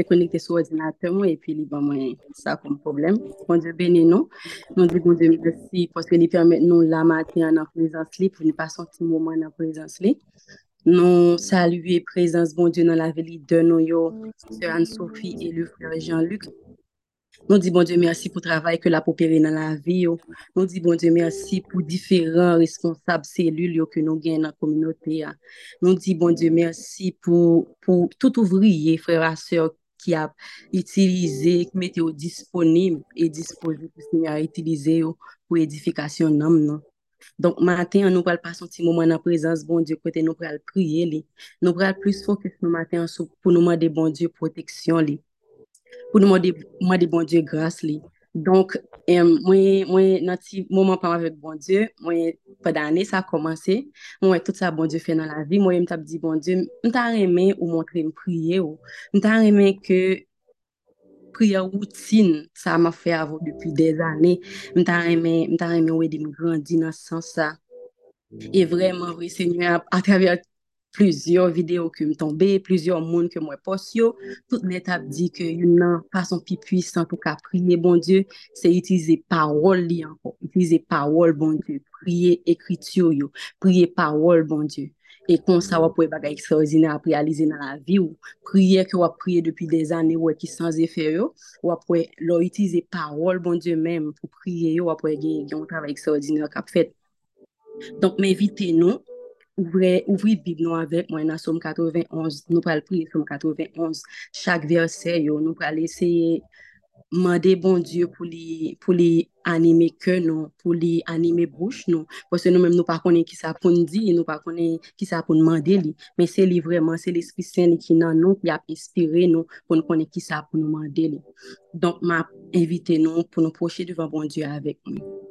te konekte sou ordinateur mwen, epi li ban mwen sa kon problem. Bon Dieu bene nou, nou di bon Dieu merci, poske li permette nou la matè nan prezans li, pou ni pa ti mouman nan prezans li. Nou salue prezans bon Dieu nan la veli de nou yo, se Anne-Sophie et le frère Jean-Luc. Nou di bon Dieu merci pou travay ke la popere nan la vi yo. Nou di bon Dieu merci pou diferent responsab selul yo ke nou gen nan kominote ya. Nou di bon Dieu merci pou, pou tout ouvriye, frère a sèr, ki ap itilize, ki mette yo disponib e disposi pou se nye a itilize yo pou edifikasyon nam nan. Donk maten an nou pral pa son ti mouman nan prezans bon Dieu kote nou pral priye li. Nou pral plus fokus nou maten an sou pou nou mande bon Dieu proteksyon li. pou nou mwade bon Diyo grase li. Donk, mwen nan ti mouman mwen vek bon Diyo, mwen pa padanè sa komanse, mwen tout sa bon Diyo fe nan la vi, mwen mtap di bon Diyo, mta reme ou montre mpriye ou, mta reme ke priye woutine sa ma fe avò depi dez anè, mta reme ou edi mi grandi nan san sa. E vreman, oui, Seigneur, a travèr plizyor video ke m tombe, plizyor moun ke mwen pos yo, tout net ap di ke yon nan fason pi pwisan pou ka priye bon Diyo, se itize parol li anko, itize parol bon Diyo, priye ekrityo yo, priye parol bon Diyo. E kon sa wap wè bagay ekstraordinè ap realize nan la vi ou priye ke wap priye depi de zanè wè ki sans efè yo, wap wè lo itize parol bon Diyo menm pou priye yo, wap wè gen yon travay ekstraordinè ap fèt. Donk mè evite nou, ouvri bib nou avek mwen nan som 91, nou pral pri som 91, chak verse yo, nou pral eseye mande bon Diyo pou li anime ke nou, pou li anime bouch nou, pwese nou menm nou pa konen ki sa pou ndi, nou pa konen ki sa pou nmande li, men se li vreman, se l'esprit sen li ki nan nou, ki ap espire nou, pou nou konen ki sa pou nou mande li. Donk ma evite nou pou nou poche devan bon Diyo avek mwen.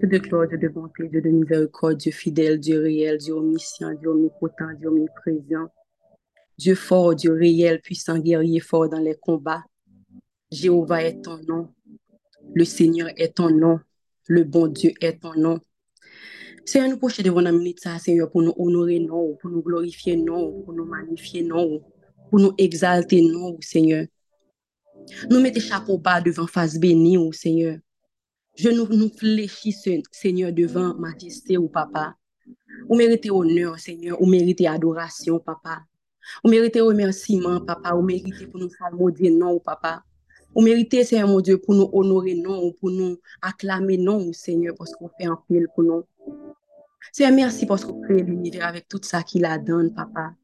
Dieu de gloire, Dieu de bonté, Dieu de miséricorde, Dieu fidèle, Dieu réel, Dieu omniscient, Dieu omnipotent, Dieu omniprésent. Dieu fort, Dieu réel, puissant, guerrier fort dans les combats. Jéhovah est ton nom. Le Seigneur est ton nom. Le bon Dieu est ton nom. Seigneur, nous proches devant la minute Seigneur, pour nous honorer, non, pour nous glorifier, non, pour nous magnifier, non, pour nous exalter, non, Seigneur. Nous mettons chapeau bas devant face bénie, Seigneur. Je nou flechi, seigneur, devan majeste ou papa. Ou merite honor, seigneur, ou merite adorasyon, papa. Ou merite remersiman, papa. Ou merite pou nou salmodye non, papa. Ou merite, seigneur, mon dieu, pou nou honore non, pou nou aklame non, seigneur, poskou fè anpil pou nou. Seigneur, mersi poskou fè l'univers avèk tout sa ki la don, papa.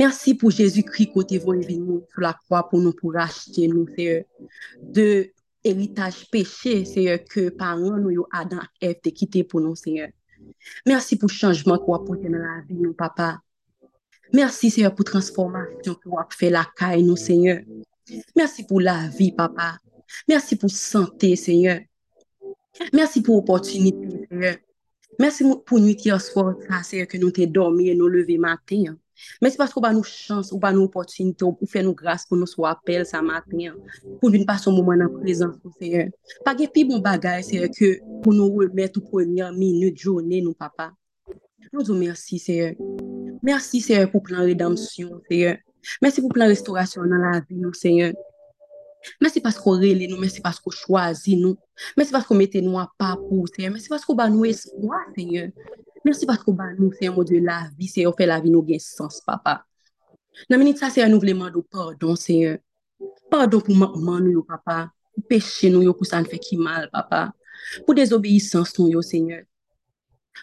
Mersi pou Jésus-Christ evin nou pou la kwa pou nou pou rachete nou, seigneur. De... eritage peche, seye, ke paran nou yo adan ef te kite pou nou, seye. Mersi pou chanjman kwa pote nan la vi nou, papa. Mersi, seye, pou transformasyon kwa fe la kay nou, seye. Mersi pou la vi, papa. Mersi pou sante, seye. Mersi pou opotunite, seye. Mersi pou nwiti aswa, seye, ke nou te dormi e nou leve maten, Men se paske ou ba nou chans, ou ba nou opotunite, ou fe nou grase pou nou sou apel sa maten, pou nou pas son mouman nan prezant pou seye. Pa gen pi bon bagay seye ke pou nou remet ou premye minute, jounen nou papa. Nou zou mersi seye. Mersi seye pou plan redamsyon seye. Mersi pou plan restaurasyon nan la vi nou seye. Mersi paske ou rele nou, mersi paske ou chwazi nou. Mersi paske ou mette nou apapou seye. Mersi paske ou ba nou eswa seye. Mersi patro ba nou, se yon modye la vi, se yon fe la vi nou gen sens, papa. Nan menit sa, se yon pardon, se yon. Pardon pou man nou yo, papa. Pou peche nou yo, pou sa mal, papa. Pou dezobeysans nou yo, se yon.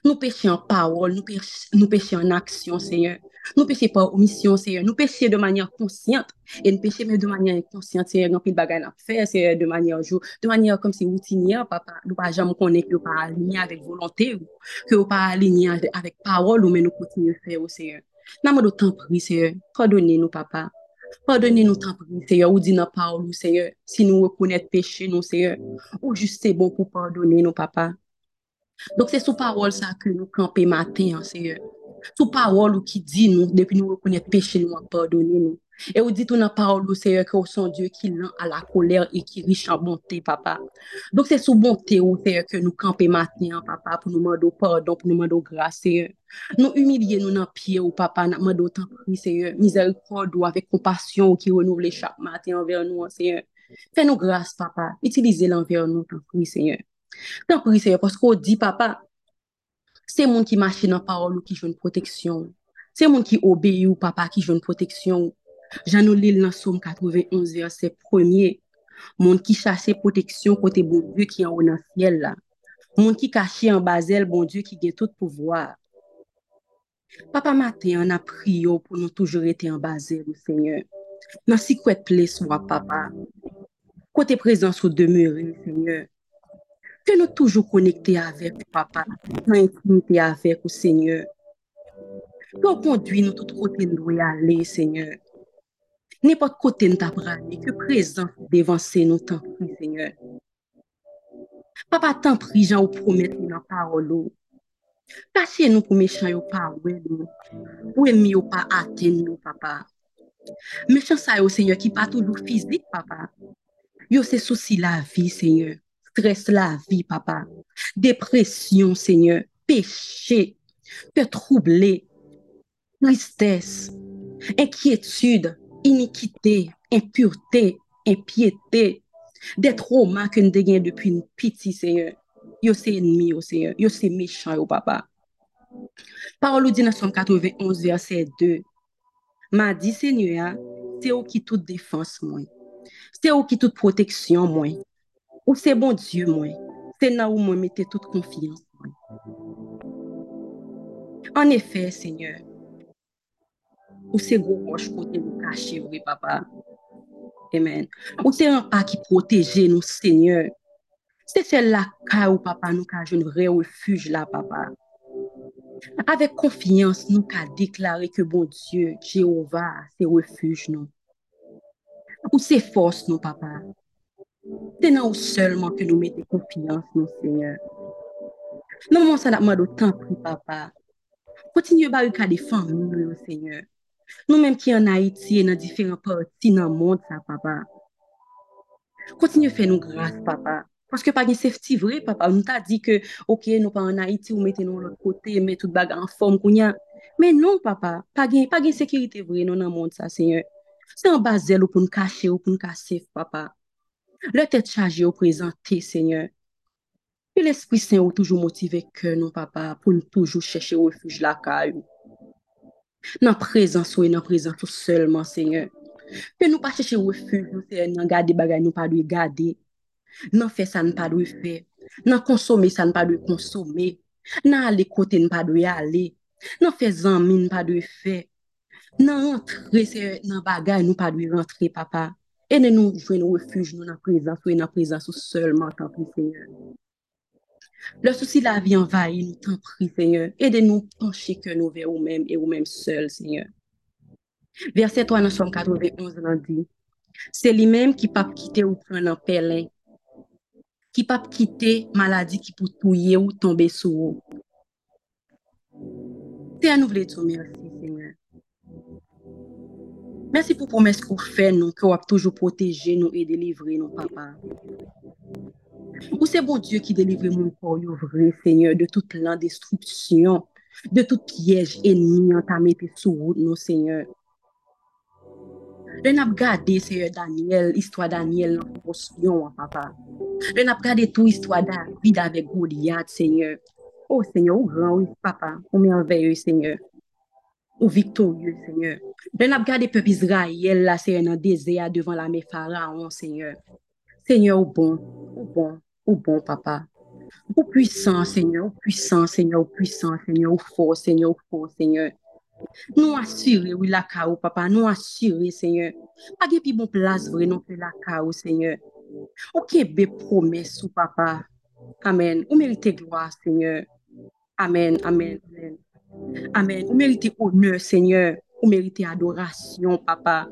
Nou peche an pawol, nou peche an aksyon, se yon. Nou peche pa omisyon, se yon. Nou peche de manyan konsyant. E nou peche men de manyan konsyant, se yon. Ganpil bagay nan fe, se yon. De manyan jou. De manyan kom se woutinya, papa. Nou pa jam konen ki yo pa alinye avèk volante ou. Ki yo pa alinye avèk parol ou men nou kontinye fe ou, se yon. Nan mwen nou tanpri, se yon. Pardonne nou, papa. Pardonne nou tanpri, se yon. Ou di nan parol ou, se yon. Si nou wakonet peche nou, se yon. Ou juste se bon pou pardonne nou, papa. Donk se sou parol sa ke nou kampe maten, se yon. Sou parol ou ki di nou, depi nou rekonye peche nou a pardonne nou. Et vous dites, on a parole au Seigneur, que son Dieu qui lent à la colère et qui riche en bonté, papa. Donc, c'est sous bonté, au Seigneur, que nous campons maintenant, papa, pour nous demander pardon, pour nous demander grâce, Seigneur. Nous humilier nous dans pied, au papa, nous demander autant Seigneur. Miséricorde ou avec compassion qui renouvelle chaque matin envers nous, Seigneur. Fais-nous grâce, papa. Utilisez l'envers nous, tant Seigneur. Tant Seigneur, parce qu'on dit, papa, c'est monde qui marche dans la parole ou qui joue une protection. C'est monde qui obéit ou papa qui joue une protection. Jan nou li lan som 91 verset premier. Moun ki chase proteksyon kote bon Dieu ki an ou nan fiel la. Moun ki kache an bazel bon Dieu ki gen tout pouvoar. Papa Mate an ap priyo pou nou toujou rete an bazel Seigneur. Nan si kwet ple papa. Kote prezans ou demure Seigneur. que nous toujours connectés avec papa, dans intimité avec le Seigneur. Que conduit nous tout côté nous aller, Seigneur. N'importe côté nous t'apprendre, que présent devancer nous tant prie, Seigneur. Papa tant prie, Jean, ou promettre dans la parole. Oh. Kache nou pou mechan yo pa wè nou, pou emi yo pa aten nou, papa. Mechan sa yo, senyor, ki pa toujou fizik, papa. Yo se souci la vi, senyor. Stress la vie, papa. Dépression, Seigneur. Péché. Te troubler. Tristesse. Inquiétude iniquité, impureté, impiété, des traumas que nous avons depuis une petite Seigneur. Yo c'est ennemi, Seigneur. Yo c'est méchant, au papa. Parole dit dans Somme 91, verset 2. M'a dit, Seigneur, c'est où qui toute défense, moi. C'est où qui toute protection, moi. Ou c'est bon Dieu, moi. C'est là où moi mettez toute confiance, moi. En effet, Seigneur, ou se gwo roche kote nou kache vre papa. Amen. Ou se an pa ki proteje nou seigneur. Se se la ka ou papa nou ka joun vre refuj la papa. Avek konfians nou ka deklare ke bon Diyo, Jehova, se refuj nou. Ou se fos nou papa. Se nan ou selman ke nou mette konfians nou seigneur. Non moun sa lakman do tan pri papa. Kontinye ba ou ka defan nou nou seigneur. Nou menm ki an Haiti e nan diferent parti nan moun sa, papa. Kontinye fè nou grase, papa. Paske pa gen sefti vre, papa. Nou ta di ke, ok, nou pa an Haiti ou mette nou lòt kote, mette tout baga an form kounyan. Men non, papa. Pa gen sekirite vre nou nan moun sa, seigneur. Se an bazel ou pou nou kache ou pou nou kasef, papa. Le tèt chaje ou prezante, seigneur. E l'esprit sen ou toujou motive ke nou, papa, pou nou toujou chèche ou refuj la kayou. nan prezans ou e nan prezans ou selman, Seigneur. Ke nou pa chèche refuj, nan gade bagay nou pa dwe gade, nan fè sa nou pa dwe fè, nan konsome sa nou pa dwe konsome, nan ale kote nou pa dwe ale, nan fè zanmi nou pa dwe fè, nan rentre nan bagay nou pa dwe rentre, papa, e nan nou jwen refuj nou nan prezans ou e nan prezans ou selman, tanpou, Seigneur. Le souci la vie envahit, nous t'en prie, Seigneur. Aidez-nous pencher que nous vers nous-mêmes et nous-mêmes seuls, Seigneur. Verset 3 dans Somme 91, on dit, c'est lui-même qui pas quitter ou prendre un pèlerin, qui pas quitter maladie qui peut touiller ou tomber sur vous. C'est à nous tout merci, Seigneur. Mersi pou promes kou fè nou, ki wap toujou proteje nou e delivre nou, papa. Ou se bon Diyo ki delivre moun kor yo vre, Seigneur, de tout lan destruksyon, de tout piyej enmi an ta mette sou wout nou, Seigneur. Ren ap gade, Seigneur Daniel, histwa Daniel nan posyon, papa. Ren ap gade tou histwa David avek Goliath, Seigneur. Oh, Seigneur, oh, ou gran ou, papa, ou merveye, Seigneur. ou victorieux, Seigneur. Le nap gade pep Israel la, Seigneur, nan dezea devan la me faraon, Seigneur. Seigneur, ou bon, ou bon, ou bon, papa. Ou puissant, Seigneur, ou puissant, Seigneur, ou puissant, Seigneur, ou fort, Seigneur, ou fort, Seigneur. Nou asyre ou laka ou, papa, nou asyre, Seigneur. Page pi bon plas vre non pe laka ou, Seigneur. Ou kebe promes ou, papa. Amen. Ou merite gloa, Seigneur. Amen, amen. Amen. Ou méritez honneur, Seigneur. Ou méritez adoration, papa.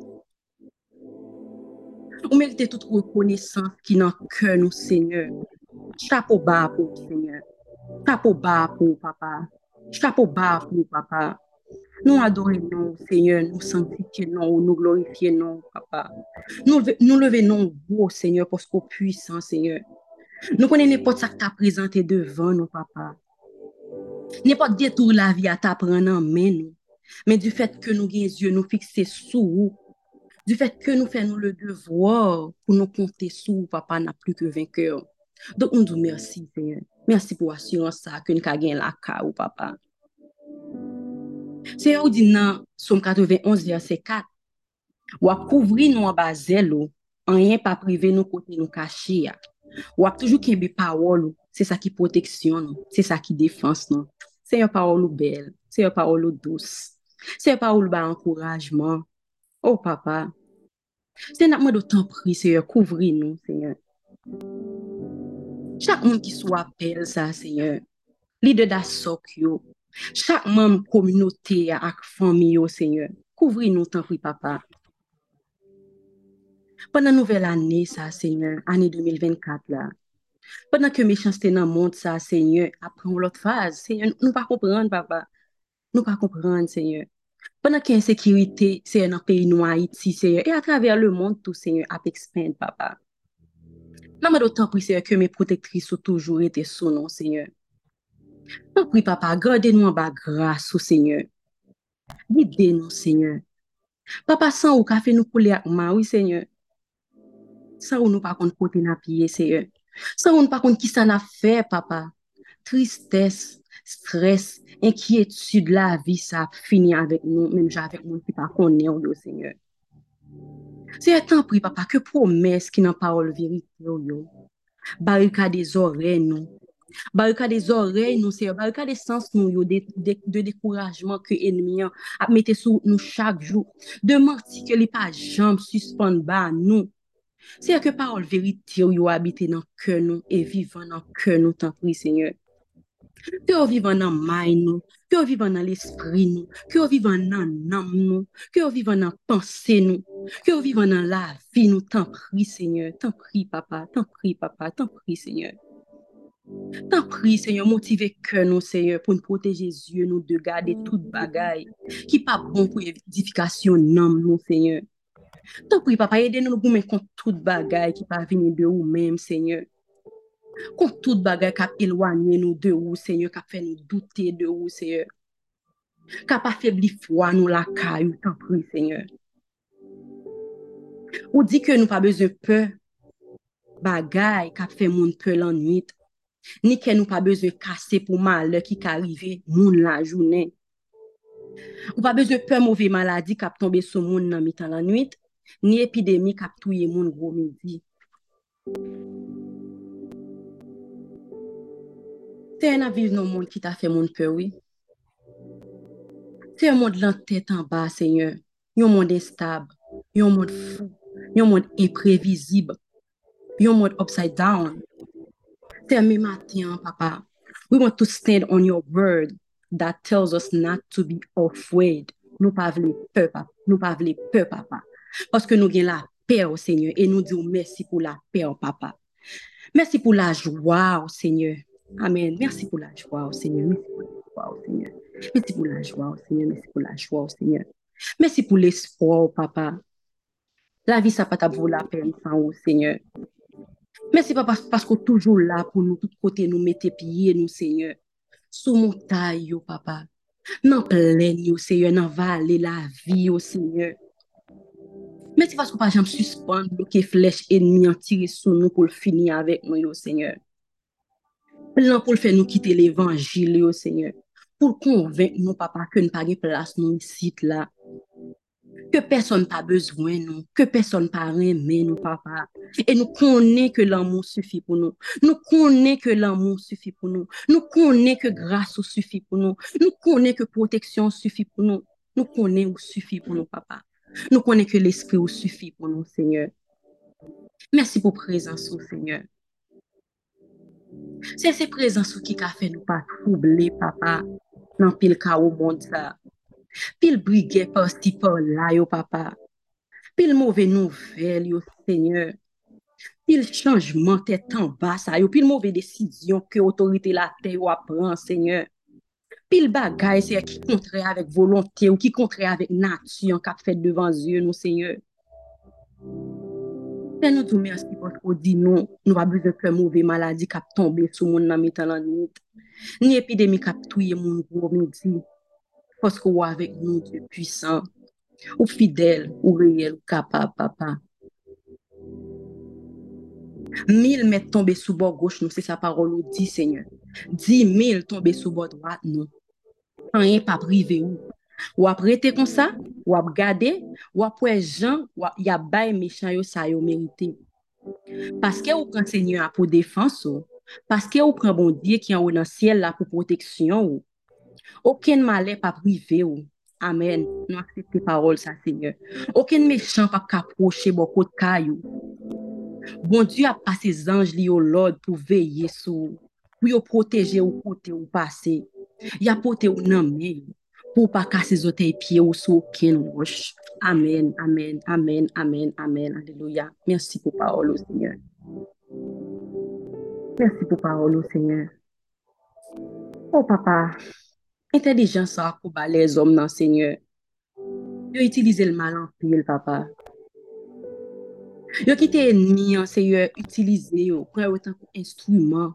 Ou méritez toute reconnaissance qui n'a que nous, Seigneur. Chapeau bas pour Seigneur. Chapeau bas pour papa. Chapeau bas pour papa. Nous adorons, Seigneur, nous sanctifions, nous glorifions, Papa. Nous, nous levons vous, Seigneur, parce qu'on puissant, Seigneur. Nous connaissons n'importe ce que tu as présenté devant nous, Papa. N'importe détour la vie à t'apprendre en main, nous. Mais du fait que nous les yeux nous fixés sur vous, du fait que nous faisons le devoir pour nous compter sur Papa n'a plus que vainqueur. Donc, nous disons merci, Seigneur. Merci pour l'assurance que nous avons la ou Papa. Se yo di nan som 91 verset 4, wap kouvri nou an bazel ou, an yen pa prive nou kote nou kache ya. Wap toujou kembe parol ou, Se sa ki proteksyon nou, se sa ki defans nou. Se yon parol ou bel, se yon parol ou dous. Se yon parol ou ba ankourajman. Oh papa, se nan mwen do tan pri, se yon kouvri nou, se yon. Chak moun ki sou apel sa, se yon. Lide da sok yo. Chak moun kominote ak fami yo, se yon. Kouvri nou tan pri papa. Pendan nouvel ane sa, se yon, ane 2024 la. Pendan ke mechanstè nan moun sa, Seigneur, apren ou lot faz, Seigneur, nou pa kompran, papa. Nou pa kompran, Seigneur. Pendan ki ensekirite, Seigneur, nan peyi nou Haiti, Seigneur, e a traver le moun tou, Seigneur, ap ekspend, papa. Nan mè do tan pri, Seigneur, ke mè protektris ou toujou ete sou, non, Seigneur. Nan pri, papa, gade nou an ba gras ou, Seigneur. Gide nou, Seigneur. Papa, san ou ka fe nou pou le akman, oui, Seigneur. San ou nou pa kont kote na piye, Seigneur. San moun pa kon ki sa na fe, papa. Tristesse, stres, enkyetude la vi sa fini avèk nou, menm javèk moun ki pa konen ou do seigneur. Se etan pri, papa, ke promes ki nan parol verite yo yo. Barika de zore nou. Barika de zore nou, seigneur. Barika de sens nou yo, de, de, de dekourajman ke enmiyan ap mette sou nou chak jou. De manti ke li pa jamb suspande ba nou. Se ya ke parol verite yo yo habite nan ke nou e mm. vivan nan ke nou tan pri, Seigneur. Ke yo vivan nan may nou, ke yo vivan nan l'esprit nou, ke yo vivan nan nam nou, ke yo vivan nan panse nou, ke yo vivan nan la vi nou tan pri, Seigneur. Tan pri, Papa, tan pri, Papa, tan pri, Seigneur. Tan pri, Seigneur, motive ke nou, Seigneur, pou nou proteje zye nou de gade tout bagay ki pa bon pou edifikasyon nam nou, Seigneur. Tan pri papa, yede nou pou men kont tout bagay ki pa vini de ou menm, seigneur. Kont tout bagay kap elwanye nou de ou, seigneur, kap fe nou doute de ou, seigneur. Kap afebli fwa nou la kayou, tan pri, seigneur. Ou di ke nou pa bezon pe bagay kap fe moun pe lan nwit. Ni ke nou pa bezon kase pou mal ki ka rive moun la jounen. Ou pa bezon pe mouve maladi kap tombe sou moun nan mitan lan nwit. ni epidemi kap touye moun gwo midi. Se yon aviv nou moun ki ta fe moun pewi. Se yon moun lan tèt an ba, seigneur, yon moun destab, yon moun fou, yon moun imprevizib, yon moun upside down. Se yon mi matin, papa, we want to stand on your word that tells us not to be afraid. Nou pa vle pe, papa. Nou pa vle pe, papa. Parce que nous avons la paix au Seigneur et nous disons merci pour la paix, papa. Merci pour la joie, au Seigneur. Amen. Merci pour la joie, au Seigneur. Merci pour la joie, au Seigneur. Merci pour la joie, au Seigneur. La Seigneur. Merci pour l'espoir, papa. La vie, ça pas vaut la sans au Seigneur. Merci papa parce que toujours là pour nous, tout côté nous mettre pieds nous Seigneur. Sous montagne, papa. Dans plaine, Seigneur, dans vallée, la vie, au Seigneur. Mè ti faskou pa jam suspon bloke flech enmi an tire sou nou pou l fini avèk nou yo, Seigneur. Plan pou l fè nou kite l evanjil yo, Seigneur. Pou l konvenk nou, papa, ke nou pa ge plas nou sit la. Ke person pa bezwen nou, ke person pa reme nou, papa. E nou konen ke l'amou sufi pou nou. Nou konen ke l'amou sufi pou nou. Nou konen ke grasou sufi pou nou. Nou konen ke proteksyon sufi pou nou. Nou konen ou sufi pou nou, papa. Nou konen ke l'esprit ou sufi pou nou, Seigneur. Mersi pou prezansou, oh Seigneur. Se se prezansou ki ka fe nou pa trouble, papa, nan pil ka ou moun sa. Pil brige pa sti pa la yo, papa. Pil mouve nouvel yo, Seigneur. Pil chanjman te tan basa yo, pil mouve desisyon ke otorite la te yo apren, Seigneur. pil bagay se ki kontre avèk volontè ou ki kontre avèk natu an kap fèt devan zye nou seigneur. Fè nou tou mersi pou di non, nou, nou va blize fè mouvè maladi kap tombe sou moun nan mitan nan nit. Ni epidemi kap touye moun gwo midi. Poske ou avèk nou di pwisan, ou fidèl, ou reyèl, ou kapap, papa. Mil met tombe sou bo goch nou, se sa parol ou di, seigneur. Di mil tombe sou bo drat nou. Rien pas privé, ou. Ou après, t'es comme ça, ou ap gade, ou apwe jan, ou y a bay méchant yo sa yo mérité. Parce que ou pran Seigneur pour défense ou, parce que ou pran bon Dieu qui en haut dans ciel là pour protection ou. Aucun malheur pas privé ou. Amen. Nous acceptons parole ça Seigneur. Aucun méchant pas approcher beaucoup de caillou. Bon Dieu a passé anges li au l'ordre pour veiller sur pour protéger ou côté ou passer. Il a porté ou nan pour pas casser les pieds ou sous aucune roche. Amen, amen, amen, amen, amen. Alléluia. Merci pour parole, Seigneur. Merci pour parole, Seigneur. Oh, papa, intelligence à pour les hommes, non, Seigneur. Yo le mal en pile, papa. Yo quitté ennemi, Seigneur, utiliser yo, prendre autant instrument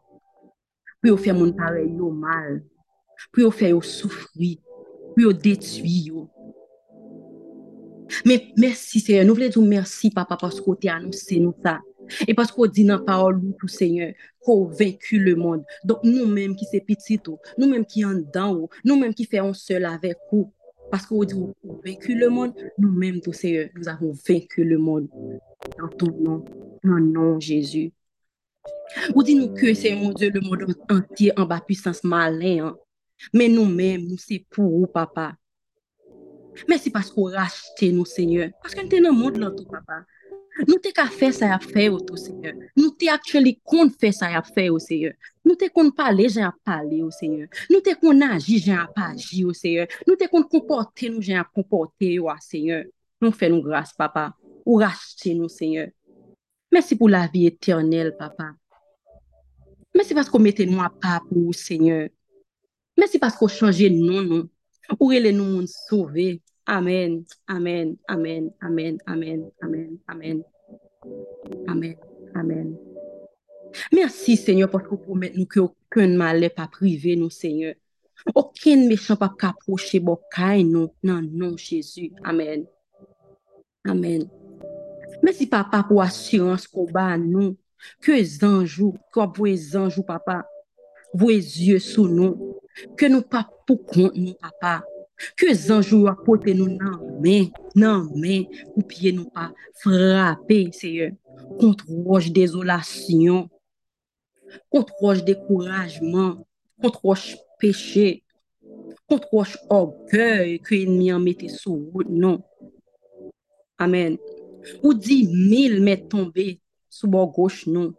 pour faire mon pareil yo mal, pour faire souffrir pour détruire. Mais merci Seigneur, nous voulons dire merci Papa parce que tu as annoncé nous ça. Et parce qu'on dit dans la parole tout Seigneur, qu'on vaincu le monde. Donc nous-mêmes qui sommes petits, nous-mêmes qui sommes dedans, nous-mêmes qui faisons seul avec vous. Parce qu'on dit qu'on vaincu le monde, nous-mêmes tout Seigneur, nous avons vaincu le monde. Dans ton nom, dans le nom Jésus. Vous dites-nous que c'est mon Dieu, le monde entier en bas puissance malin. Men nou men, nou se pou ou papa. Mersi paskou raste nou seigneur. Paske nou te nan moun lantou papa. Nou te ka fe sa ya fe ou tou seigneur. Nou te aktually kon fe sa ya fe ou seigneur. Nou te kon pale jen a pale ou seigneur. Nou te kon aji jen a pa aji ou seigneur. Nou te kon komporte nou jen a komporte ou a seigneur. Nou fe nou grase papa. Ou raste nou seigneur. Mersi pou la vi eternel papa. Mersi paskou mette nou a pa pou ou seigneur. Merci parce qu'on changé non, non. Ou les nous monde sauver. Amen, amen, amen, amen, amen, amen, amen. Amen, amen. Merci Seigneur parce que vous promettez nous qu'aucun mal n'est pas privé nous Seigneur. Aucun méchant pas approcher bokai nous. Non, non, Jésus. Amen. Amen. Merci papa pour assurance qu'on bat nous. Que les anges, comme les anges, papa, vos yeux sous nous ke nou pa pou kont nou papa, ke zanjou apote nou nan men, nan men, ou piye nou pa frape, seye, kontroj dezolasyon, kontroj dekourajman, kontroj peche, kontroj orgey ke enmi an mette sou wout non. Amen. Ou di mil met tombe sou bo goch non,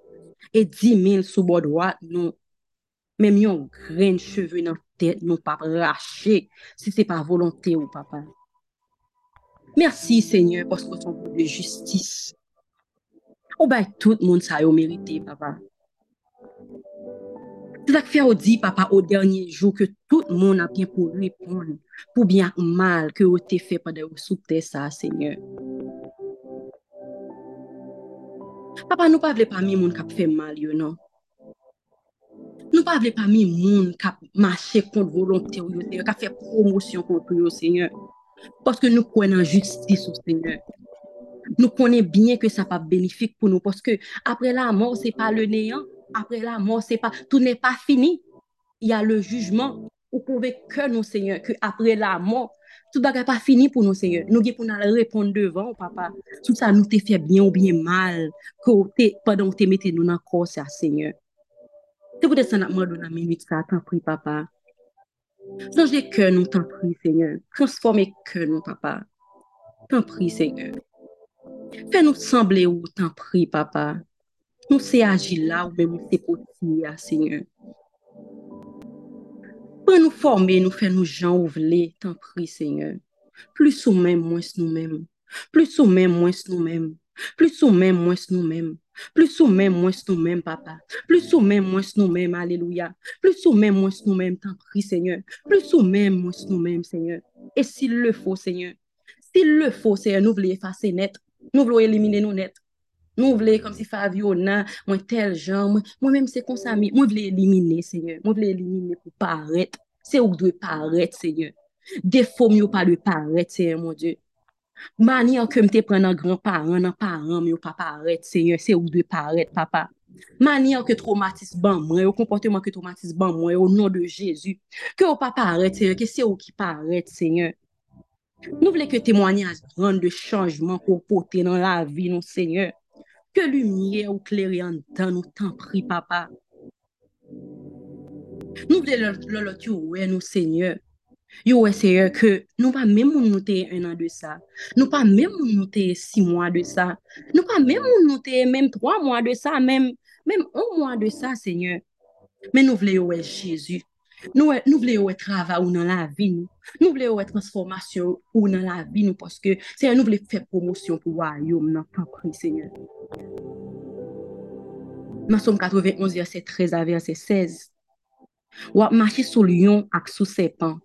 e di mil sou bo dwat non. Mem yon gren cheve nan tèt nou pa rache, si se pa volante ou papa. Mersi, Seigneur, posko son pou de justis. Ou bay tout moun sa yo merite, papa. Se tak fè ou di, papa, ou dernye jou ke tout moun apyen pou repon, pou byan mal ke ou te fè padè ou soute sa, Seigneur. Papa, nou pa vle pa mi moun kap fè mal yo, non? Nou pa vle pa mi moun ka mache kont volonte ou yo, Seigneur, ka fe promosyon kont yo, Seigneur. Paske nou justice ou, Seigneur. Nou konen bien ke sa pa benefik pou nou, paske apre la mor, se pa le neyan, apre la mor, se pa, tout ne pa fini. Ya le jujman, ou pouve ke nou, Seigneur, ke apre la mor, tout bagay pa fini pou nou, Seigneur. Nou ge pou nan reponde devan, papa. Tout sa nou te bien ou bien mal, ko te, padan ou te mette nou nan Seigneur. C'est pour ça que nous dans la minute, ça, t'en prie, papa. Changez cœur, nous, t'en prie, Seigneur. Transformez cœur, nous, papa. T'en prie, Seigneur. Fais-nous sembler où, t'en prie, papa. Nous c'est agir là, ou même c'est possible, Seigneur. Pour nous former, nous faire nous gens ouvrir, t'en prie, Seigneur. Plus ou même, moins nous-mêmes. Plus ou même, moins nous-mêmes. Plus ou même, moins nous-mêmes. Plus ou même, moins nous-mêmes, papa. Plus ou même, moins nous-mêmes, alléluia. Plus ou même, moins nous-mêmes, t'en prie, Seigneur. Plus ou même, moins nous-mêmes, Seigneur. Et s'il le faut, Seigneur, s'il le faut, Seigneur, nous voulons effacer net. Nous voulons éliminer nous net. Nous voulons, comme si Fabio, nan, moi, tel genre, moi-même, c'est comme ça, moi, je voulais éliminer, Seigneur. Moi, je voulais éliminer pour paraître. C'est où doit paraître, Seigneur. Défaut, mieux pas de paraître, Seigneur, mon Dieu. Mani an kem te pren nan gran paran, nan paran, mi yo pa paret, se yon, se ou de paret, papa. Mani an ke traumatis ban mwen, yo komporteman ke traumatis ban mwen, yo nou de Jezu. Ke yo pa paret, se yon, ke se ou ki paret, se yon. Nou vle ke temwanyaj rande de chanjman ko pote nan la vi nou, se yon. Ke lumye ou kleri an dan nou tan pri, papa. Nou vle lolo ti ouwe nou, se yon. Yo wè seye ke nou pa mè moun nou teye 1 an de sa, nou pa mè moun nou teye 6 mwa de sa, nou pa mè moun nou teye mèm 3 mwa de sa, mèm 1 mwa de sa, seye. Men nou vle yo wè Jésus, nou, wè, nou vle yo wè trava ou nan la vi nou, nou vle yo wè transformasyon ou nan la vi nou, poske seye nou vle fè promosyon pou wè yon nan papri, seye. Masom 91, verset 13 a verset 16. Wap machi sou lion ak sou sepan.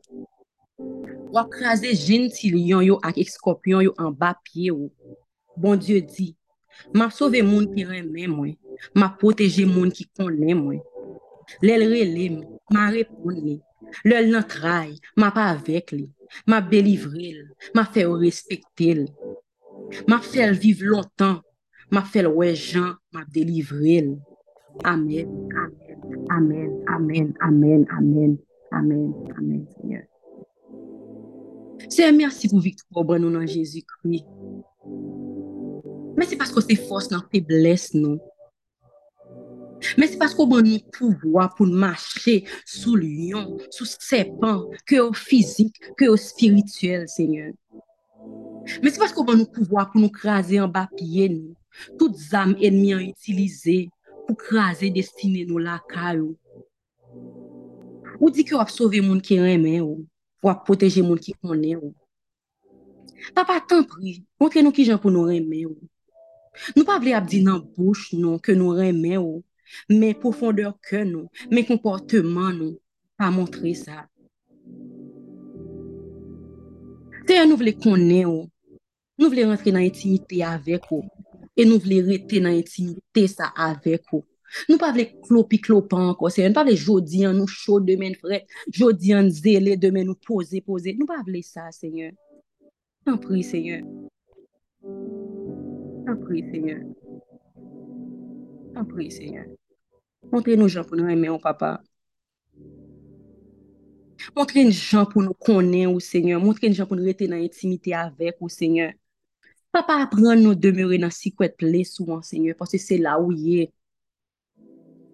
Wap krasè jentilyon yo ak ekskopyon yo an ba pye yo. Bon Diyo di, ma sove moun ki remen mwen, ma poteje moun ki konen mwen. Lèl relem, ma repon li, lèl nan trai, ma pa avek li, ma belivrel, ma fe o respektel. Ma fel viv lontan, ma fel wejan, ma delivrel. Amen, amen, amen, amen, amen, amen, amen, amen, amen, amen. Seigneur, merci pour victoire bon nous dans Jésus-Christ. Merci parce que c'est force dans faiblesse nous. Mais c'est parce qu'on a nous pouvoir pour marcher sous lion, sous serpent, que au physique, que au spirituel, Seigneur. Mais c'est parce qu'on a nous pouvoir pour nous craser en bas pied, nous. Toutes âmes ennemies utilisées pour craser destiné nous la caillou. Ou dit que vous sauver les gens qui aiment, pou ap poteje moun ki konen ou. Papa, tan pri, montre nou ki jan pou nou reme ou. Nou pa vle ap di nan bouch nou ke nou reme ou, men profondeur ke nou, men komporteman nou, pa montre sa. Te an nou vle konen ou, nou vle rentre nan intimite avek ou, e nou vle rete nan intimite sa avek ou. Nou pa vle klopi klopan konsen, nou pa vle jodi an nou chou demen fret, jodi an zele demen nou pose pose, nou pa vle sa, Seigneur. An pri, Seigneur. An pri, Seigneur. An pri, Seigneur. Montre nou jan pou nou eme ou papa. Montre nou jan pou nou konen ou oh Seigneur. Montre nou jan pou nou rete nan intimite avek ou oh Seigneur. Papa apren nou demure nan sikwet ple sou an Seigneur, parce se la ou ye.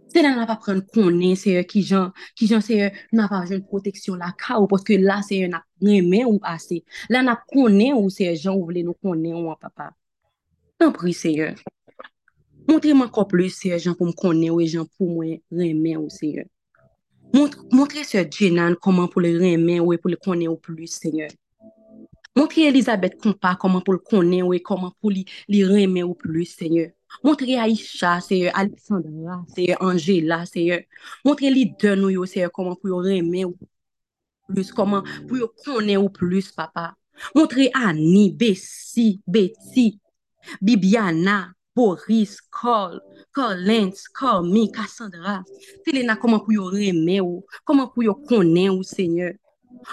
Se nan nan pa pren konen, se yo ki jan, ki jan se yo nan pa jen proteksyon la ka ou, poske la se yo nan remen ou ase. La nan konen ou se yo jan ou vle nou konen ou an papa. Nan pri se yo. Montre man ko plus se yo jan pou m konen ou e jan pou mwen remen ou se yo. Montre se yo Jenan koman pou le remen ou e pou le konen ou plus se yo. Montre Elizabeth kompa koman pou le konen ou e koman pou li, li remen ou plus se yo. Montre Aisha, seye, euh, Alexandra, seye, euh, Angela, seye. Euh, Montre li den nou yo, seye, koman pou yo reme ou plus, koman pou yo kone ou plus, papa. Montre Annie, Bessie, Betty, Bibiana, Boris, Cole, Collins, Cormie, Cassandra. Seye na koman pou yo reme ou, koman pou yo kone ou, seye.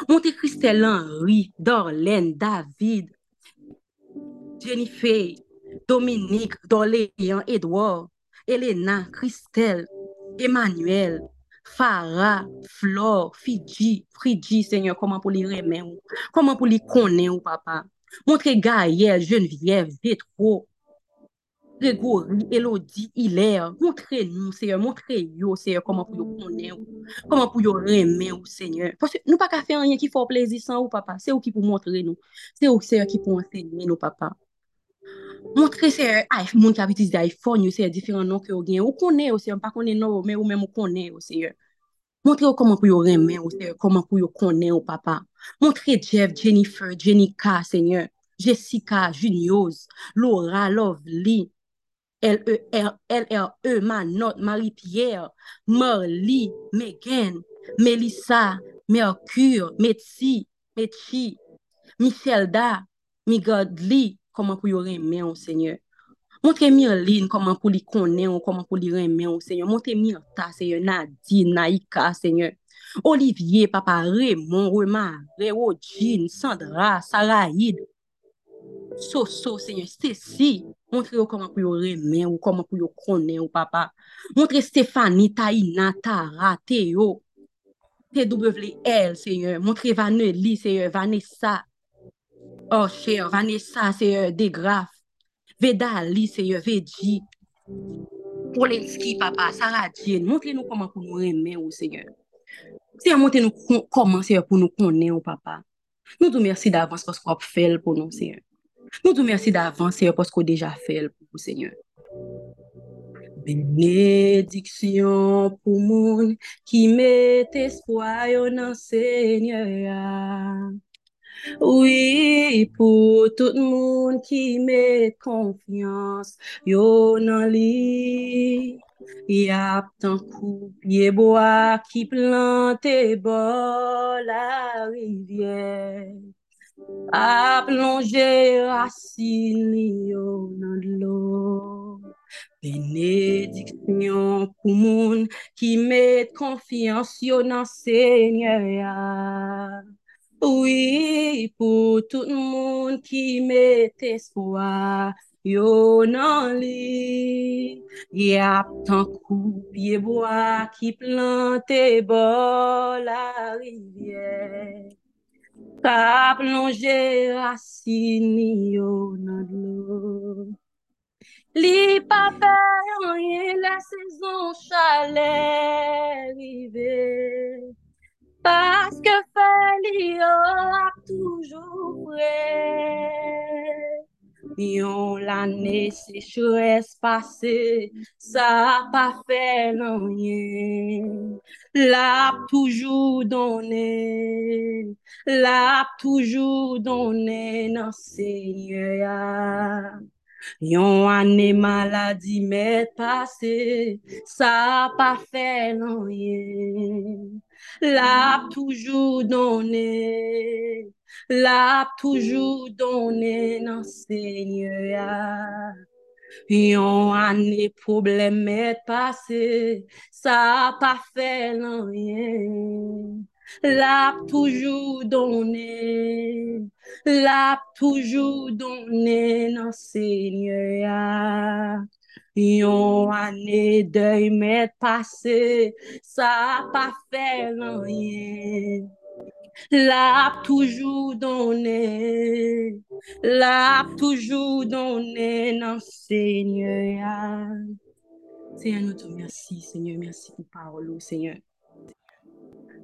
Montre Christelle Henry, Dorlene, David, Jennifer, Dominique, Doléan, Edouard, Elena, Christelle, Emmanuel, Farah, Flore, Fidji, Fridji, Seigneur, koman pou li remen ou, koman pou li konen ou, papa. Montre Gaël, Geneviève, Vétro, Grégory, Elodie, Hilaire, montre nou, Seigneur, montre yo, Seigneur, koman pou yo konen ou, koman pou yo remen ou, Seigneur. Parce nou pa ka fe anyen ki fò plezi san ou, papa, se ou ki pou montre nou, se ou, Seigneur, ki pou ensegne nou, papa. Montre se ah, moun ki ap itilize iPhone yo se diferent nan ki yo gen. Ou konen yo se, mpa konen nan yo men, ou men mou konen yo se yo. Montre yo koman pou yo remen yo se yo, koman pou yo konen yo papa. Montre Jeff, Jennifer, Jenica, senyor, Jessica, Junioz, Laura, Lovely, L-E-R-E, Manot, Marie-Pierre, Marley, Megan, Melissa, Mercure, Metsi, Metchi, Michelda, Migodli, koman pou yo reme ou Seigneur. Montre mi lin koman pou li konen ou koman pou li reme ou Seigneur. Montre mi ta Seigneur, Nadine, Naika Seigneur. Olivier, Papa Raymond, Romain, Reo, Jean, Sandra, Sarahid. Soso Seigneur, Stacy, montre yo koman pou yo reme ou koman pou yo konen ou Papa. Montre Stéphanie, Taina, Tara, Théo. TWL, Seigneur. Montre Vanelli, Seigneur, Vanessa. Oh, Orcher, Vanessa, Seye, Degraf, Vedali, Seye, Vedji, Polenski, Papa, Sarah Jane, montre nou koman pou nou remen ou Seye. Seye, montre nou koman Seye pou nou konen ou Papa. Nou tou mersi davans pasko ap fel pou nou Seye. Nou tou mersi davans Seye pasko deja fel pou Seye. Benediksyon pou moun ki met espwayo nan Seye. Oui, pou tout moun ki met konfians yo nan li. Yap tan kou piye boa ki plante bo la rivye. A plonge racine yo nan lo. Benediksyon pou moun ki met konfians yo nan seigne. Oui, pour tout le monde qui met espoir, yo nan li. Y a tant coup pied bois qui plante bord la rivière. Ka plonge racine yo nan l'eau. Li pa fè rien la saison chalet rive. Parce que Feli a toujours. Yon l'année sécheresse passée, ça a pas fait rien. L'a toujours donné, l'a toujours donné dans Seigneur. Yon année maladie m'est passée, ça a pas fait rien. L'a toujours donné, l'a toujours donné dans Seigneur. Yon année problème est passé, ça a pas fait rien. L'a toujours donné, l'a toujours donné dans Seigneur. Yon année deuil m'est passé, ça a pas fait rien. L'a toujours donné, l'a toujours donné dans Seigneur. Seigneur, nous te remercions, Seigneur, merci pour parole, Seigneur.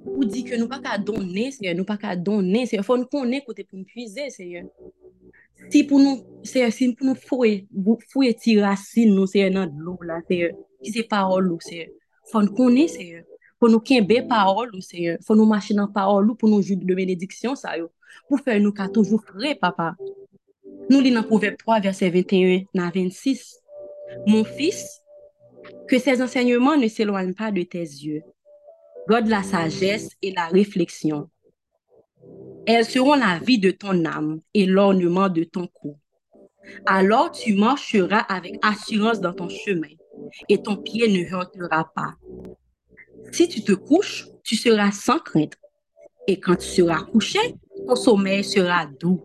Ou dit que nous pas qu'à donner, Seigneur, nous pas qu'à donner, Seigneur, faut nous connaître côté pour nous puiser, Seigneur. ti pou nou, seye, si pou nou fouye, fouye ti rasin nou, seye, nan dlou la, seye, ki se parol ou, seye, fon konen, seye, fon nou kenbe parol ou, seye, fon nou mache nan parol ou, pou nou joudi de benediksyon, sa yo, pou fè nou ka toujou fre, papa. Nou li nan Proverbe 3, verset 21, nan 26, Mon fils, que ses enseignements ne s'éloignent pas de tes yeux. Garde la sagesse et la réflexion. Elles seront la vie de ton âme et l'ornement de ton cou. Alors tu marcheras avec assurance dans ton chemin et ton pied ne heurtera pas. Si tu te couches, tu seras sans crainte. Et quand tu seras couché, ton sommeil sera doux.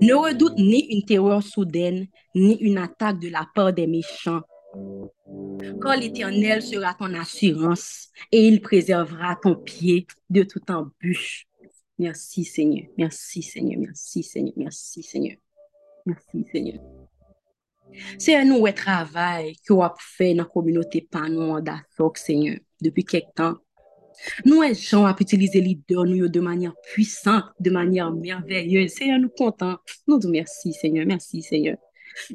Ne redoute ni une terreur soudaine, ni une attaque de la part des méchants quand l'Éternel sera ton assurance et il préservera ton pied de toute embûche. Merci Seigneur, merci Seigneur, merci Seigneur, merci Seigneur, merci Seigneur. C'est un nouveau travail que vous fait dans la communauté Panon d'Afok, Seigneur, depuis quelque temps. Nous, gens, à utiliser leader nous de manière puissante, de manière merveilleuse. Seigneur, nous comptons. Nous disons merci, Seigneur, merci, Seigneur.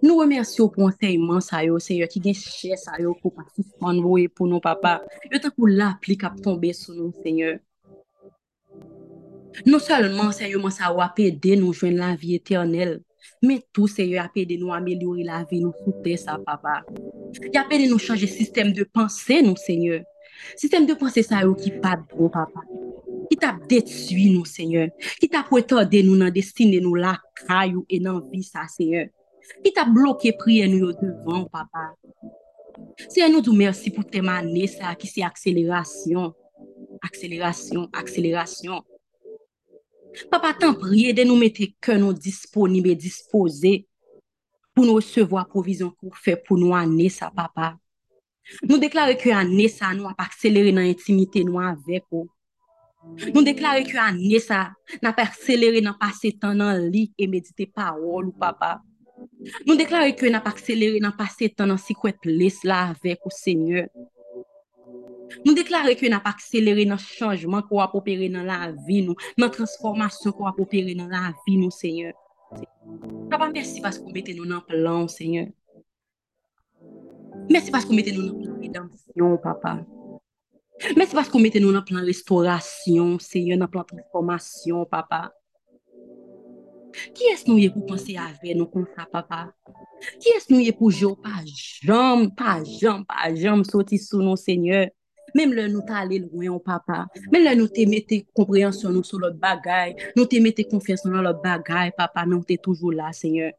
Nou remersyo pou anseyman sa yo, seyo, ki gen chè sa yo pou pasisman voye pou nou papa. Yo tan pou la pli kap tombe sou nou, seyo. Non salman, seyo, man sa wapè de nou jwen la vi eternel. Mais tout, Seigneur, a de nous améliorer la vie, nous fouter ça, papa. Il a de nous changer système de pensée, nous, Seigneur. Système de pensée, ça, qui pas bon, papa. Qui t'a détruit, nous, Seigneur. Qui t'a prétendé nous dans destinée, nous, la caillou et dans vie, ça, Seigneur. Qui t'a bloqué prier nous devant, papa. Seigneur, nous te merci pour tes manées, ça, qui c'est accélération. Accélération, accélération. Papa, t'en prie de nous mettre que nous disponibles et disposés pour nous recevoir provision pour faire pour nous année ça, papa. Nous déclarons que année ça, nous a accéléré dans l'intimité nous avec vous. Nous déclarons que année ça, n'a pas accéléré dans passer temps dans lit et méditer parole, papa. Nous déclarons que n'a pas accéléré dans passer temps dans secret place là avec au Seigneur. Nous déclarons que n'a pas accéléré dans le changement qu'on va opérer dans la vie, nous, dans la transformation qu'on va opérer dans la vie, nous, Seigneur. Papa, merci parce que vous mettez nous dans le plan, Seigneur. Merci parce que vous mettez nous dans le plan rédemption, papa. Merci parce que vous mettez nous dans le plan restauration, Seigneur, dans le plan transformation, papa. Qui est-ce nous pour penser avec nous comme ça, papa? Qui est-ce nous pour jouer? Pas jambe, pas jambe, pas jambe, sortir sous nous, Seigneur? Même là, nous allé loin, papa. Même là, nous mettons compréhension nous sur notre bagaille. Nous mettons confiance dans notre bagaille, papa. Mais nous sommes toujours là, Seigneur.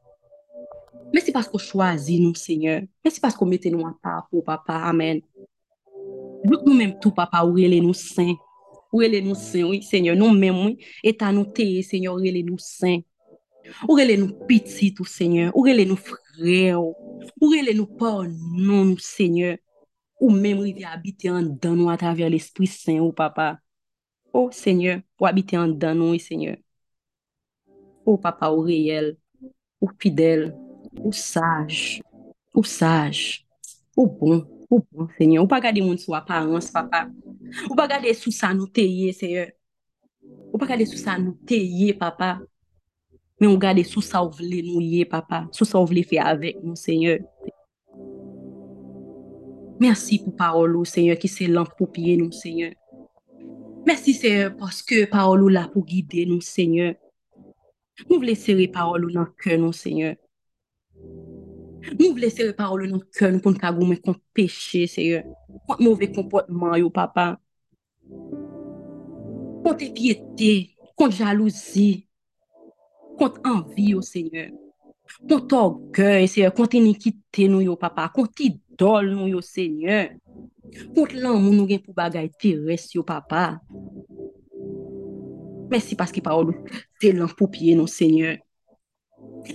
Mais c'est parce qu'on choisit nous, Seigneur. Mais c'est parce qu'on met nous en part pour papa. Amen. Nous-mêmes, tout, papa, où est nous saints. Où est nous saints, oui, Seigneur. Et à nous, Seigneur, où est nous saints. Où est nous petits, tout, Seigneur? Où est nous frères? Où est nous pas, non, Seigneur? Ou même rive habiter en dedans nous à travers l'Esprit Saint, ou papa. Oh Seigneur, ou habiter en dedans nous, Seigneur. Oh papa, ou réel, ou fidèle, ou sage, ou sage, ou bon, ou bon, Seigneur. Ou pas garder mon sous apparence, papa. Ou pas garder sous ça nous tailler, Seigneur. Ou pas garder sous ça nous tailler, papa. men ou gade sou sa ou vle nou ye, papa, sou sa ou vle fe avek, nou, Seigneur. Mersi pou parol ou, oh Seigneur, ki se lamp pou piye nou, Seigneur. Mersi, Seigneur, paske parol ou oh la pou guide nou, Seigneur. Nou vle sere parol ou oh, nan ke nou, Seigneur. Nou vle sere parol ou nan ke nou pou nou kagou men kon peche, Seigneur. Kont mouve kompotman yo, papa. Kont epyete, kont jalouzi, kont anvi yo, Seigneur. Kont orgey, Seigneur, kont enikite nou yo, papa, kont idol nou yo, Seigneur. Kont lan moun nou gen pou bagay teres yo, papa. Mersi paske parol, te lan pou pie nou, Seigneur.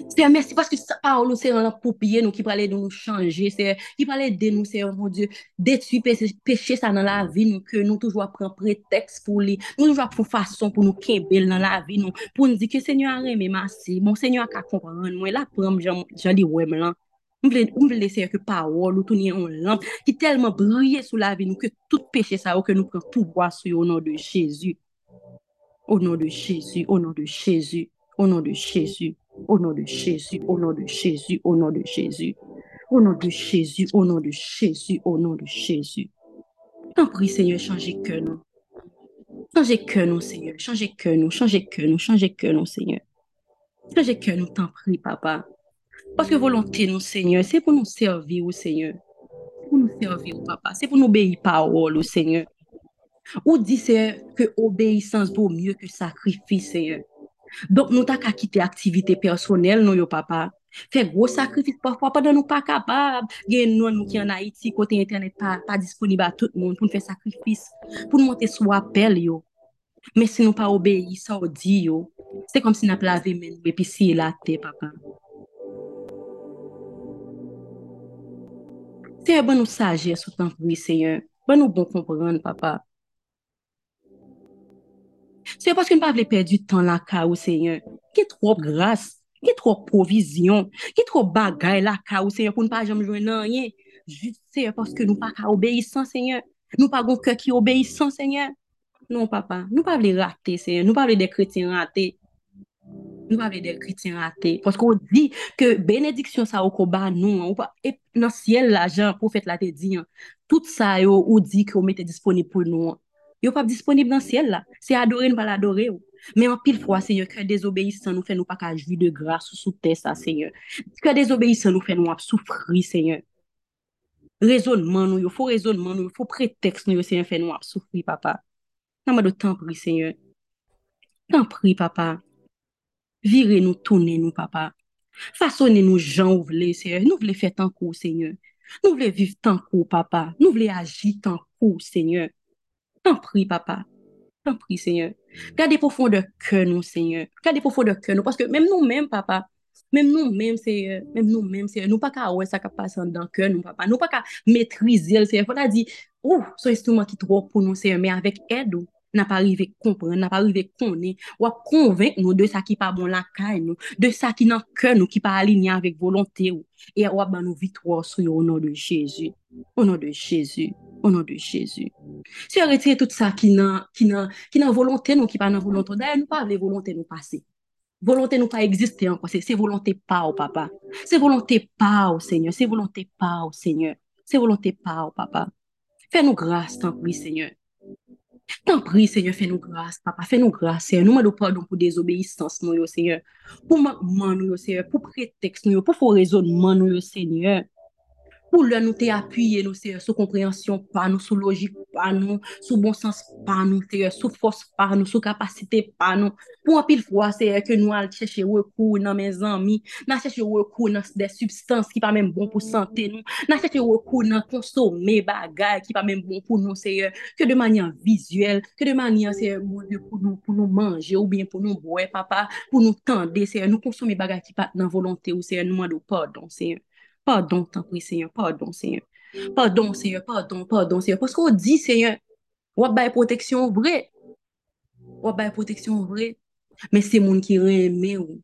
Seigneur, merci parce que sa parole, c'est un poupier nous qui parlait de nous changer, Seigneur, qui parlait de nous, Seigneur, mon Dieu, détruire péché ça dans la vie, nous, que nous toujours prenons prétexte pour lui, nous toujours pour façon pour nous québel dans la vie, nous, pour nous dire que Seigneur, mais merci, mon Seigneur, qu'à comprendre, nous, là, pour j'en dis, ouais, là. Mwen vle leseye ke pawol ou tounye yon lamp ki telman brye sou la vi nou ke tout peche sa ou ke nou pren pouvoi sou yo ou nan de Chezu. Ou nan de Chezu, ou nan de Chezu, ou nan de Chezu. Au nom de Jésus, au nom de Jésus, au nom de Jésus. Au nom de Jésus, au nom de Jésus, au nom de Jésus. T'en prie, Seigneur, changez que nous. Changez que nous, Seigneur. Changez que nous, changez que nous, changez que nous, Seigneur. Changez que nous, t'en prie, papa. Parce que volonté, Seigneur, c'est pour nous servir, Seigneur. C'est pour nous servir, papa. C'est pour nous obéir parole, Seigneur. Ou dit, c'est que obéissance vaut mieux que sacrifice, Seigneur. Donk nou ta ka kite aktivite personel nou yo papa. Fè gwo sakrifis pafwa, padan nou pa kapab. Gen nou nou ki an Haiti, kote internet pa, pa disponib a tout moun pou nou fè sakrifis. Pou nou monte sou apel yo. Men si nou pa obeyi sa ou di yo, se kom si nap lave men nou epi si e la te papa. Fè ban nou saje sou tan pou yi seyon. Ban nou bon kompran papa. Se paske nou pa vle perdi tan la ka ou seyon. Ki trop grase, ki trop provizyon, ki trop bagay la ka ou seyon pou nou pa jom jwen nan ye. Jut seyon paske nou pa ka obeysan seyon. Nou pa goun ke ki obeysan seyon. Non papa, nou pa vle rate seyon, nou pa vle de kretien rate. Nou pa vle de kretien rate. Paske ou di ke benediksyon sa ou ko ba nou, ou pa, e, nan siel la jan pou fet la te di, an. tout sa yo ou di ki ou mette disponib pou nou an. yo pap disponib nan siel la. Se adore nou pa l'adore ou. Men an pil fwa, seigneur, kè désobéissan nou fè nou pa ka jvi de grâs ou sou tè sa, seigneur. Kè désobéissan nou fè nou ap soufri, seigneur. Rezonman nou yo, fò rezonman nou yo, fò preteks nou yo, seigneur, fè nou ap soufri, papa. Nan mè do tan pri, seigneur. Tan pri, papa. Vire nou, toune nou, papa. Fasone nou jan ou vle, seigneur. Nou vle fè tan kou, seigneur. Nou vle viv tan kou, papa. Nou vle agi tan kou, seigneur. T'en prie, papa. T'en prie, Seigneur. Gade profonde ke nou, Seigneur. Gade profonde ke nou. Paske mèm nou mèm, papa, mèm nou mèm, Seigneur, mèm nou mèm, Seigneur, nou pa ka wè sa ka pasan dan ke nou, papa. Nou pa ka metrize l, Seigneur. Fon la di, ou, oh, so estouman ki tro pou nou, Seigneur, mè avèk ed ou. n'a pas arrivé comprendre, n'a pas arrivé connaître, ou à convaincre nous de ça qui pas bon la caille nous, de ça qui n'a que nous qui pas aligné avec volonté ou, et ou à ban nous victoire sur au nom de Jésus. Au nom de Jésus. Au nom de Jésus. Si on retire tout ça qui n'a, qui n'a, qui n'a volonté nous, qui pas dans volonté, d'ailleurs, nous pas les volonté nous passer. Volonté nous pas exister encore, c'est volonté pas au papa. C'est volonté pas au Seigneur, c'est volonté pas au Seigneur. C'est volonté pas au papa. Fais-nous grâce, tant pis, Seigneur. T'en prie, Seigneur, fais-nous grâce, papa. Fais-nous grâce, Seigneur. Nous demandons pardon pour désobéissance, nous, Seigneur. Pour manquement, nous, Seigneur. Pour prétexte, pour faux raisonnement, nous, Seigneur. Compréhension par nous, sous logique par nous, sous bon sens sous force par nous, sous capacité par nous. Pour un pile fois, Seigneur, que nous allons chercher recours dans mes amis, nous chercher recours dans des substances qui pas même bon nous, nous chercher recours dans consommer bagages qui pas même bon pour nous, Seigneur, que de manière visuelle, que de nous, pour nous manger ou bien pour nous boire, papa, pour nous tendre, Seigneur, nous consommer bagages qui pas dans volonté ou, pardon, Seigneur. Pardon, t'en prie, Seigneur. Pardon, Seigneur. Pardon, Seigneur. Pardon, pardon, Seigneur. Parce qu'on dit, Seigneur, on va protection vraie. On va protection vraie. Mais c'est mon qui aime ou.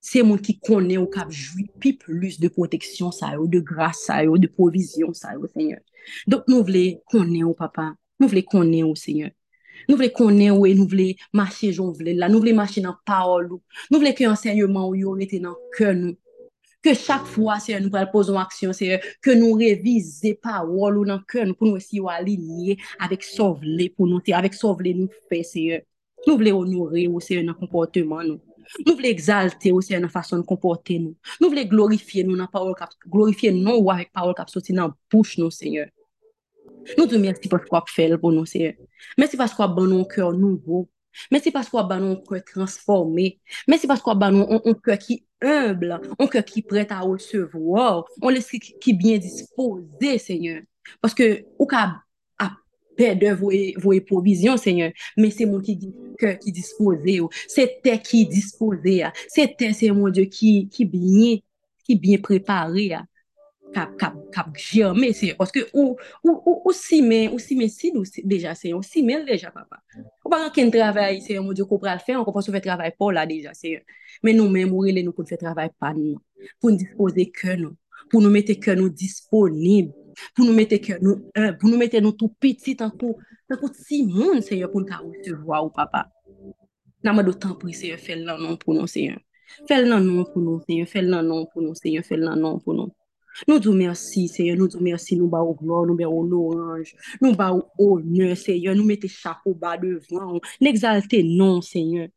C'est mon qui connaît ou qui jouit plus de protection, ça, de grâce, ça, de provision, ça, Seigneur. Donc, nous voulons connaître, papa. Nous voulons connaître, Seigneur. Nous voulons connaître et nous voulons marcher, j'en voulons là. Nous voulons marcher dans la parole. Nous voulons que l'enseignement ou dans le cœur nous que chaque fois, c'est nous posons action, c'est que nous réviser paroles ou dans cœur pour nous aussi aligner avec sauver pour nous, avec sauver nous faire, c'est nous voulons honorer aussi notre comportement, nous. Nous voulons exalter aussi notre façon de comporter nous. Nous voulons glorifier nous dans parole, glorifier nous avec parole qui sorti dans bouche, nous, Seigneur. Nous te merci pour ce qu'on fait pour nous, Seigneur. Merci parce qu'on a bon cœur nouveau. Merci parce qu'on a un cœur transformé. Merci parce qu'on a un cœur qui humble, un cœur qui est prêt à recevoir, un esprit qui est bien disposé, Seigneur. Parce que, au cas à perdre vos, provisions, Seigneur, mais c'est mon qui cœur qui disposé, c'est qui disposé, c'est terre, c'est mon Dieu qui, qui bien, qui bien préparé cap cap cap germer c'est parce que ou ou ou aussi mais mais si nous déjà c'est aussi mais déjà papa ou pas qu'un travail c'est mon dieu qu'on peut le faire on peut faire travail pour là déjà c'est mais nous même ou nous pour faire travail pas nous pour nous disposer que nous pour nous mettre que nous disponibles pour nous mettre que nous pour nous mettre nous tout petit tant pour tant pour si monde c'est pour nous recevoir ou papa n'a pas d'autant pour c'est faire non pour nous c'est Fais le nom pour nous, Seigneur. Fais le nom pour nous, Seigneur. Fais le nom pour nous. Nous disons merci, Seigneur. Nous disons merci, nous bas gloire, nous bas au louange, nous bas honneur, Seigneur. Nous mettons chapeau bas devant. N'exaltez non, Seigneur.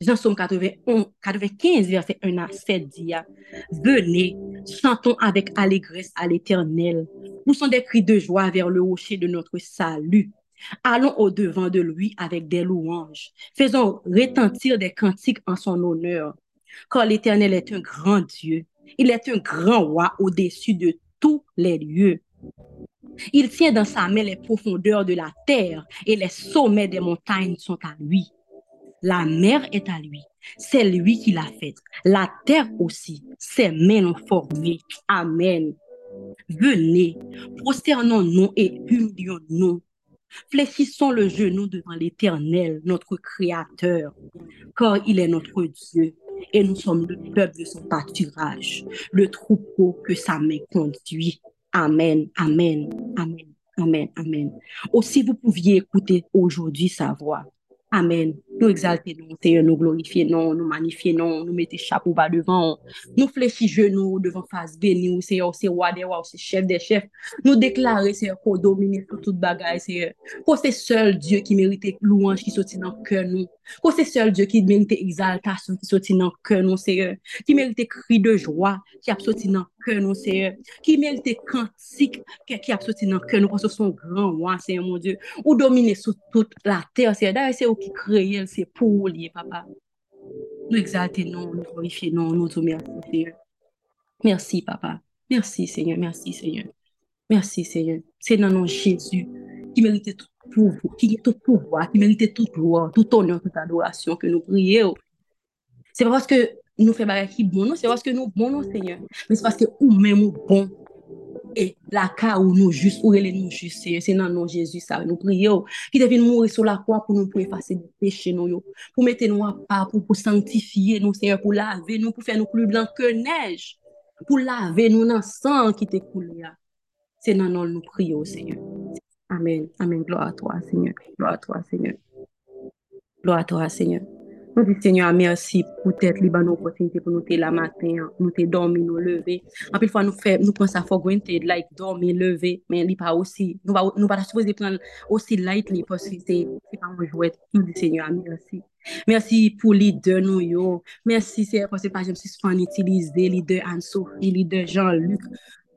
Jean Somme 81, 95, verset 1 à 7 dit Venez, chantons avec allégresse à l'éternel. Poussons des cris de joie vers le rocher de notre salut. Allons au-devant de lui avec des louanges. Faisons retentir des cantiques en son honneur. Car l'éternel est un grand Dieu il est un grand roi au-dessus de tous les lieux. Il tient dans sa main les profondeurs de la terre et les sommets des montagnes sont à lui. La mer est à lui. C'est lui qui l'a faite. La terre aussi, ses mains l'ont formée. Amen. Venez, prosternons-nous et humilions-nous. Fléchissons le genou devant l'Éternel, notre Créateur, car il est notre Dieu et nous sommes le peuple de son pâturage, le troupeau que sa main conduit. Amen, amen, amen, amen, amen. Aussi, vous pouviez écouter aujourd'hui sa voix. Amen. Nous exaltons, Seigneur, nous glorifions, nous magnifions, nous mettons chapeau bas devant, nous fléchissons genoux devant face bénie, Seigneur, c'est roi des rois, c'est chef des chefs. Nous déclarons, Seigneur, qu'on domine sur toute bagaille, Seigneur. Que c'est seul Dieu qui mérite louange qui sortit dans le cœur, nous. Ko se seul Dieu qui mérite exaltation qui sorti dans cœur nous Seigneur, qui mérite cri de joie qui a sorti dans cœur nous Seigneur, qui mérite cantique qui a sorti dans cœur nous parce que son grand roi Seigneur mon Dieu, ou dominer sur toute la terre Seigneur, c'est vous qui c'est pour lui papa. Nous exaltons, nous glorifions, nous te remercions Seigneur. Merci papa. Merci Seigneur, merci Seigneur. Merci Seigneur. C'est dans nom Jésus qui mérite tout pouvoir, qui est tout pouvoir, qui mérite tout gloire, tout honneur, toute adoration que nous prions. C'est parce que nous faisons qui bon, non, c'est parce que nous bon, Seigneur. Mais c'est parce que nous-mêmes bon. Et la cas où nous juste, elle est nous juste, c'est dans nom Jésus, ça, nous prions, qui devient mourir sur la croix pour nous pour effacer les péchés, nous, pour mettre nous à part, pour, pour sanctifier nous, Seigneur, pour laver nous, pour faire nous plus blancs que neige, pour laver nous dans sang qui t'est coulé. C'est dans nom nous prions, Seigneur. Amen. Amen. Gloire à toi, Seigneur. Gloire à toi, Seigneur. Gloire à toi, Seigneur. Nou di Seigneur, mersi pou tèt li ban nou potinite pou nou te la maten, nou te dormi, nou leve. Anpil fwa nou fè, nou pon sa fò gwen te like dormi, leve, men li pa osi. Nou pa, nou pa la suppose de pran osi light li posi se pa anjouet. Nou di Seigneur, mersi. Mersi pou li de nou yo. Mersi se, posi pa jem si swan itilize li de Anne-Sophie, li de Jean-Luc.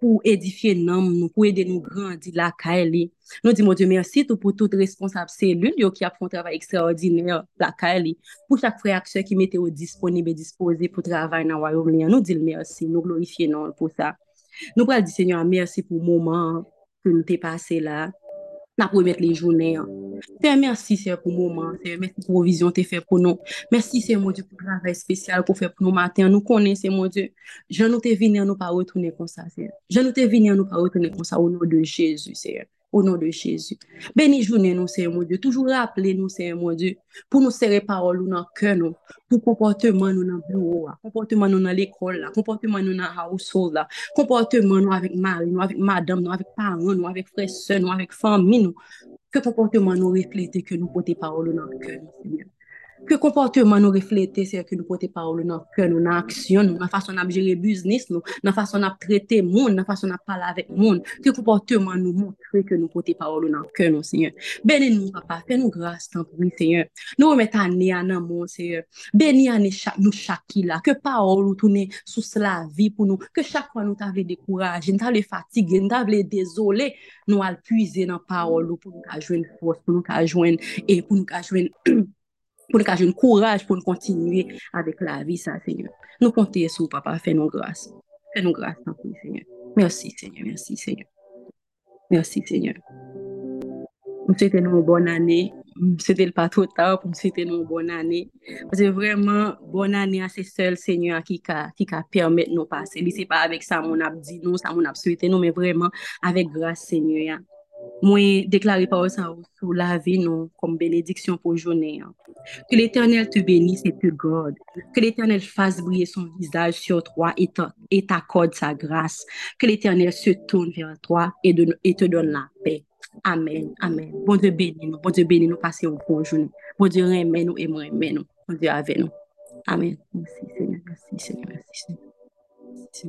pou edifiye nanm nou, pou ede nou grandi la ka e li. Nou di moun de mersi tou pou tout responsable selul yo ki ap fon travay ekstraordinèr la ka e li. Pou chak preaksyon ki mete ou disponib e dispose pou travay nan wayoum li, nou di l mersi, nou glorifiye nanm pou sa. Nou pral di senyon mersi pou mouman pou nou te pase la. na pou emet le jounen an. Te mersi se pou mouman, te mersi pou vizyon te fe pou nou. Mersi se moun di pou gravè spesyal pou fe pou nou maten. Nou konen se moun di, jan nou te vini an nou pa wotounen konsa se. Jan nou te vini an nou pa wotounen konsa ou nou de Jezu se. Au nom de Jésus. Béni journée nous, Seigneur mon Dieu. Toujours rappeler nous, Seigneur mon Dieu, pour nous serrer parole dans le cœur, nous, pour comportement nous dans bureau, comportement nous dans l'école, comportement nous dans household, comportement nous avec mari, nous avec madame, nous avec parents, nous avec frères, nous avec famille, nous. Que comportement nous reflète que nous portons parole dans le cœur, Seigneur. ke komporteman nou reflete se ke nou pote parol nan kè nou, nan aksyon nou, nan fason ap jere biznis nou, nan fason ap trete moun, nan fason ap pala avèk moun, ke komporteman nou montre ke nou pote parol nan kè nou, Seigneur. Beni nou, papa, fè nou grase tan pou mi, Seigneur. Nou remet anè anan moun, Seigneur. Beni anè chak, nou chaki la, ke parol ou toune sou sla vi pou nou, ke chakwa nou ta vle dekouraje, nou ta vle fatige, nou ta vle dezole, nou alpuize nan parol ou pou nou ka jwen fos, pou nou ka jwen, e pou nou ka jwen pour nous avoir courage pour continuer avec la vie, ça, Seigneur. Nous comptons sur papa, fais-nous grâce. Fais-nous grâce, Seigneur. Merci, Seigneur. Merci, Seigneur. Merci, Seigneur. Nous souhaitons une bonne année. C'était pas trop tard pour nous souhaiter une bonne année. Parce que vraiment, bonne année à ce seul Seigneur qui a, qui de nous passer. Ce n'est pas avec ça qu'on a dit nous, ça qu'on a souhaité nous, mais vraiment avec grâce, Seigneur. Moi, déclarer par ça sur la vie, nous, comme bénédiction pour journée. Hein. Que l'Éternel te bénisse et te garde. Que l'Éternel fasse briller son visage sur toi et t'accorde sa grâce. Que l'Éternel se tourne vers toi et, te donne la paix. Amen. Amen. Bon Dieu bénis nous. Bon Dieu bénis nous. Passez bonne journée. Bon Dieu remet nous et nous. Bon Dieu avec nous. Amen. Merci Seigneur. Merci Seigneur. Merci Seigneur.